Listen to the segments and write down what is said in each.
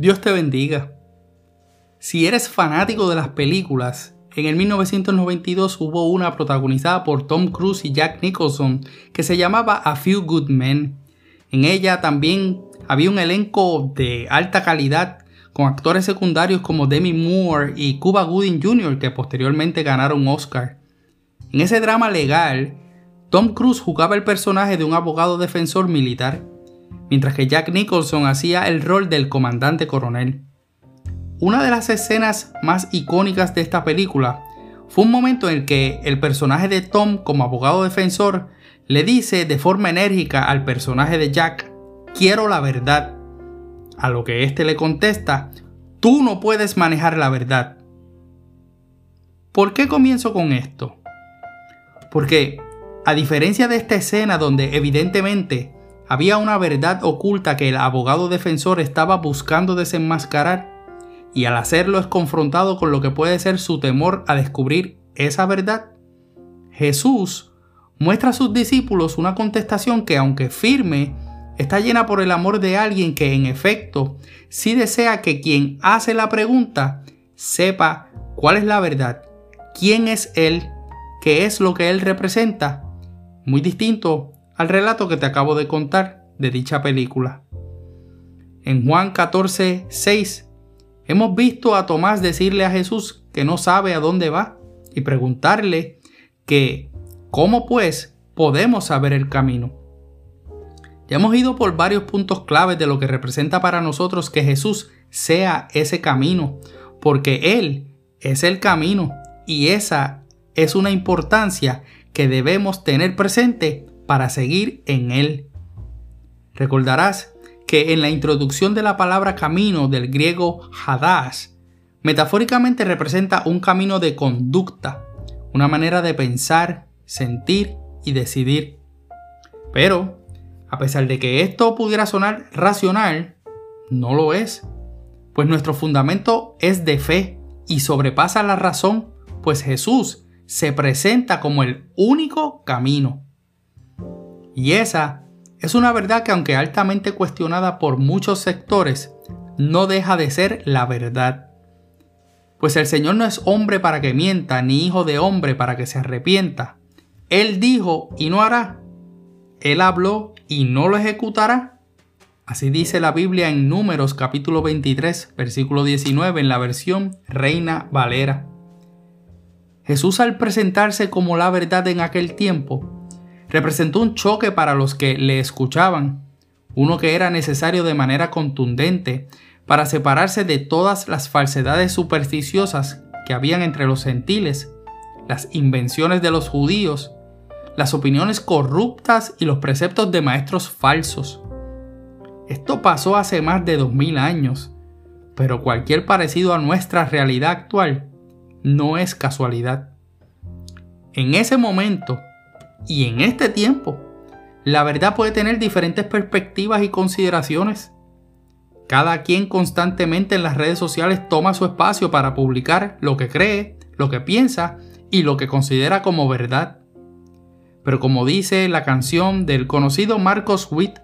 Dios te bendiga. Si eres fanático de las películas, en el 1992 hubo una protagonizada por Tom Cruise y Jack Nicholson que se llamaba A Few Good Men. En ella también había un elenco de alta calidad con actores secundarios como Demi Moore y Cuba Gooding Jr. que posteriormente ganaron Oscar. En ese drama legal, Tom Cruise jugaba el personaje de un abogado defensor militar, mientras que Jack Nicholson hacía el rol del comandante coronel. Una de las escenas más icónicas de esta película fue un momento en el que el personaje de Tom como abogado defensor le dice de forma enérgica al personaje de Jack, quiero la verdad. A lo que éste le contesta, tú no puedes manejar la verdad. ¿Por qué comienzo con esto? Porque, a diferencia de esta escena donde evidentemente había una verdad oculta que el abogado defensor estaba buscando desenmascarar, y al hacerlo es confrontado con lo que puede ser su temor a descubrir esa verdad, Jesús muestra a sus discípulos una contestación que aunque firme, está llena por el amor de alguien que en efecto sí desea que quien hace la pregunta sepa cuál es la verdad, quién es Él, qué es lo que Él representa, muy distinto al relato que te acabo de contar de dicha película. En Juan 14, 6, hemos visto a Tomás decirle a Jesús que no sabe a dónde va y preguntarle que, ¿cómo pues podemos saber el camino? Ya hemos ido por varios puntos claves de lo que representa para nosotros que Jesús sea ese camino, porque Él es el camino y esa es una importancia que debemos tener presente para seguir en Él. Recordarás que en la introducción de la palabra camino del griego hadash, metafóricamente representa un camino de conducta, una manera de pensar, sentir y decidir. Pero a pesar de que esto pudiera sonar racional, no lo es, pues nuestro fundamento es de fe y sobrepasa la razón, pues Jesús se presenta como el único camino. Y esa es una verdad que aunque altamente cuestionada por muchos sectores, no deja de ser la verdad. Pues el Señor no es hombre para que mienta, ni hijo de hombre para que se arrepienta. Él dijo y no hará. Él habló y no lo ejecutará? Así dice la Biblia en Números capítulo 23, versículo 19 en la versión Reina Valera. Jesús al presentarse como la verdad en aquel tiempo, representó un choque para los que le escuchaban, uno que era necesario de manera contundente para separarse de todas las falsedades supersticiosas que habían entre los gentiles, las invenciones de los judíos las opiniones corruptas y los preceptos de maestros falsos. Esto pasó hace más de 2000 años, pero cualquier parecido a nuestra realidad actual no es casualidad. En ese momento y en este tiempo, la verdad puede tener diferentes perspectivas y consideraciones. Cada quien constantemente en las redes sociales toma su espacio para publicar lo que cree, lo que piensa y lo que considera como verdad. Pero como dice la canción del conocido Marcos Witt,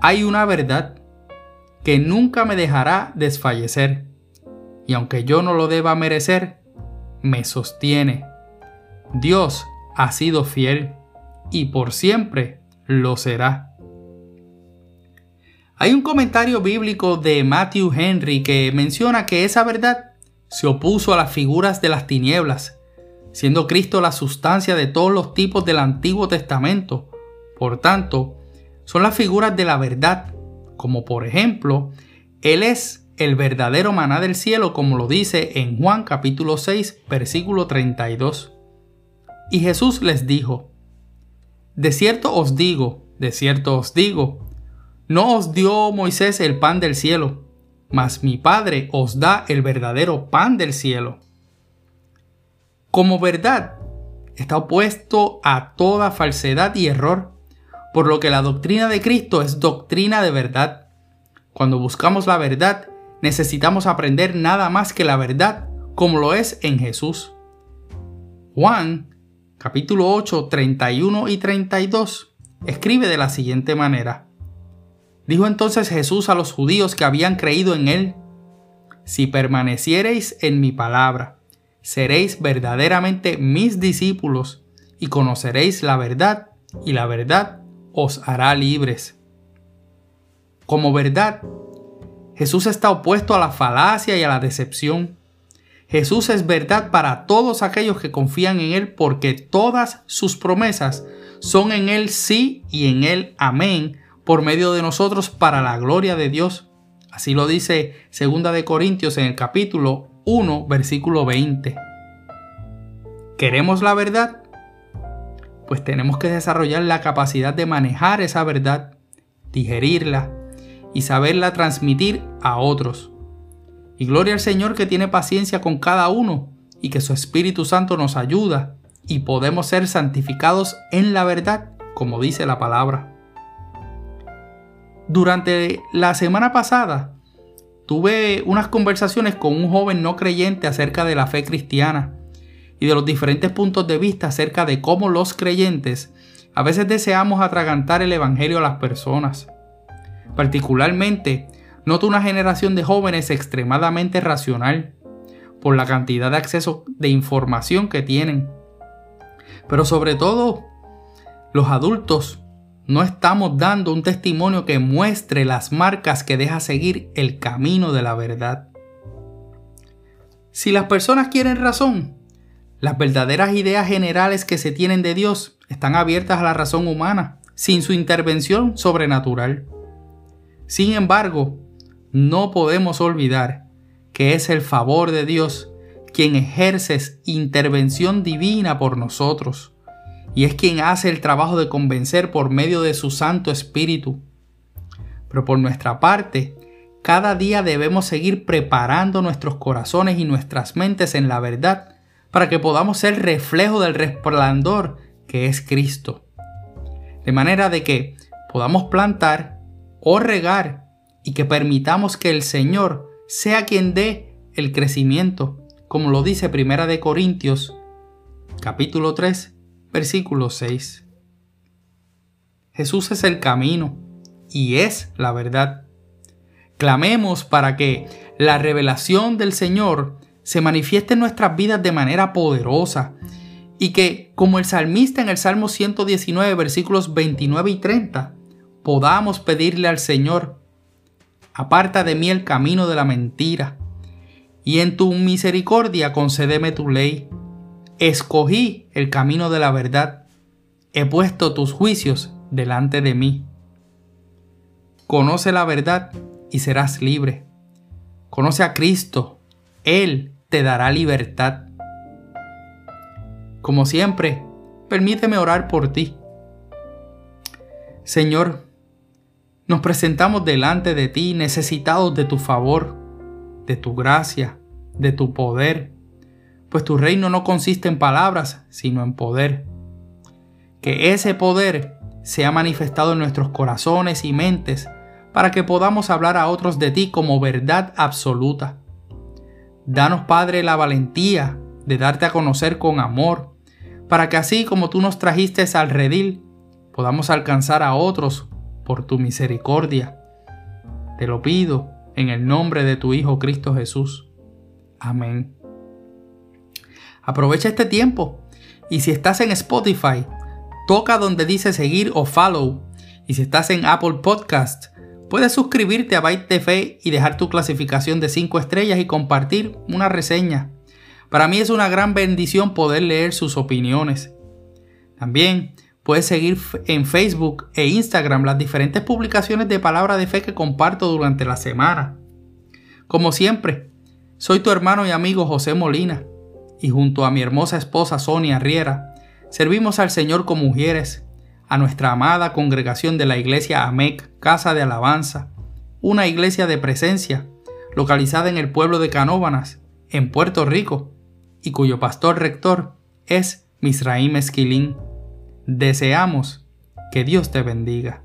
hay una verdad que nunca me dejará desfallecer, y aunque yo no lo deba merecer, me sostiene. Dios ha sido fiel y por siempre lo será. Hay un comentario bíblico de Matthew Henry que menciona que esa verdad se opuso a las figuras de las tinieblas siendo Cristo la sustancia de todos los tipos del Antiguo Testamento. Por tanto, son las figuras de la verdad, como por ejemplo, Él es el verdadero maná del cielo, como lo dice en Juan capítulo 6, versículo 32. Y Jesús les dijo, De cierto os digo, de cierto os digo, no os dio Moisés el pan del cielo, mas mi Padre os da el verdadero pan del cielo como verdad está opuesto a toda falsedad y error, por lo que la doctrina de Cristo es doctrina de verdad. Cuando buscamos la verdad, necesitamos aprender nada más que la verdad, como lo es en Jesús. Juan, capítulo 8, 31 y 32, escribe de la siguiente manera. Dijo entonces Jesús a los judíos que habían creído en él, Si permaneciereis en mi palabra, seréis verdaderamente mis discípulos y conoceréis la verdad, y la verdad os hará libres. Como verdad, Jesús está opuesto a la falacia y a la decepción. Jesús es verdad para todos aquellos que confían en Él porque todas sus promesas son en Él sí y en Él amén por medio de nosotros para la gloria de Dios. Así lo dice 2 de Corintios en el capítulo 1, versículo 20. ¿Queremos la verdad? Pues tenemos que desarrollar la capacidad de manejar esa verdad, digerirla y saberla transmitir a otros. Y gloria al Señor que tiene paciencia con cada uno y que su Espíritu Santo nos ayuda y podemos ser santificados en la verdad, como dice la palabra. Durante la semana pasada tuve unas conversaciones con un joven no creyente acerca de la fe cristiana y de los diferentes puntos de vista acerca de cómo los creyentes a veces deseamos atragantar el Evangelio a las personas. Particularmente, noto una generación de jóvenes extremadamente racional por la cantidad de acceso de información que tienen. Pero sobre todo, los adultos no estamos dando un testimonio que muestre las marcas que deja seguir el camino de la verdad. Si las personas quieren razón, las verdaderas ideas generales que se tienen de Dios están abiertas a la razón humana, sin su intervención sobrenatural. Sin embargo, no podemos olvidar que es el favor de Dios quien ejerce intervención divina por nosotros y es quien hace el trabajo de convencer por medio de su Santo Espíritu. Pero por nuestra parte, cada día debemos seguir preparando nuestros corazones y nuestras mentes en la verdad para que podamos ser reflejo del resplandor que es Cristo. De manera de que podamos plantar o regar y que permitamos que el Señor sea quien dé el crecimiento, como lo dice Primera de Corintios capítulo 3 versículo 6. Jesús es el camino y es la verdad. Clamemos para que la revelación del Señor se manifieste en nuestras vidas de manera poderosa y que, como el salmista en el Salmo 119, versículos 29 y 30, podamos pedirle al Señor, aparta de mí el camino de la mentira, y en tu misericordia concédeme tu ley. Escogí el camino de la verdad. He puesto tus juicios delante de mí. Conoce la verdad y serás libre. Conoce a Cristo. Él te dará libertad. Como siempre, permíteme orar por ti. Señor, nos presentamos delante de ti necesitados de tu favor, de tu gracia, de tu poder pues tu reino no consiste en palabras, sino en poder. Que ese poder sea manifestado en nuestros corazones y mentes para que podamos hablar a otros de ti como verdad absoluta. Danos, Padre, la valentía de darte a conocer con amor, para que así como tú nos trajiste al redil, podamos alcanzar a otros por tu misericordia. Te lo pido en el nombre de tu Hijo Cristo Jesús. Amén. Aprovecha este tiempo y si estás en Spotify, toca donde dice seguir o follow. Y si estás en Apple Podcast, puedes suscribirte a Byte Fe y dejar tu clasificación de 5 estrellas y compartir una reseña. Para mí es una gran bendición poder leer sus opiniones. También puedes seguir en Facebook e Instagram las diferentes publicaciones de palabra de fe que comparto durante la semana. Como siempre, soy tu hermano y amigo José Molina y junto a mi hermosa esposa Sonia Riera, servimos al Señor como mujeres, a nuestra amada congregación de la iglesia AMEC, Casa de Alabanza, una iglesia de presencia, localizada en el pueblo de Canóbanas, en Puerto Rico, y cuyo pastor rector es Misraim Esquilín. Deseamos que Dios te bendiga.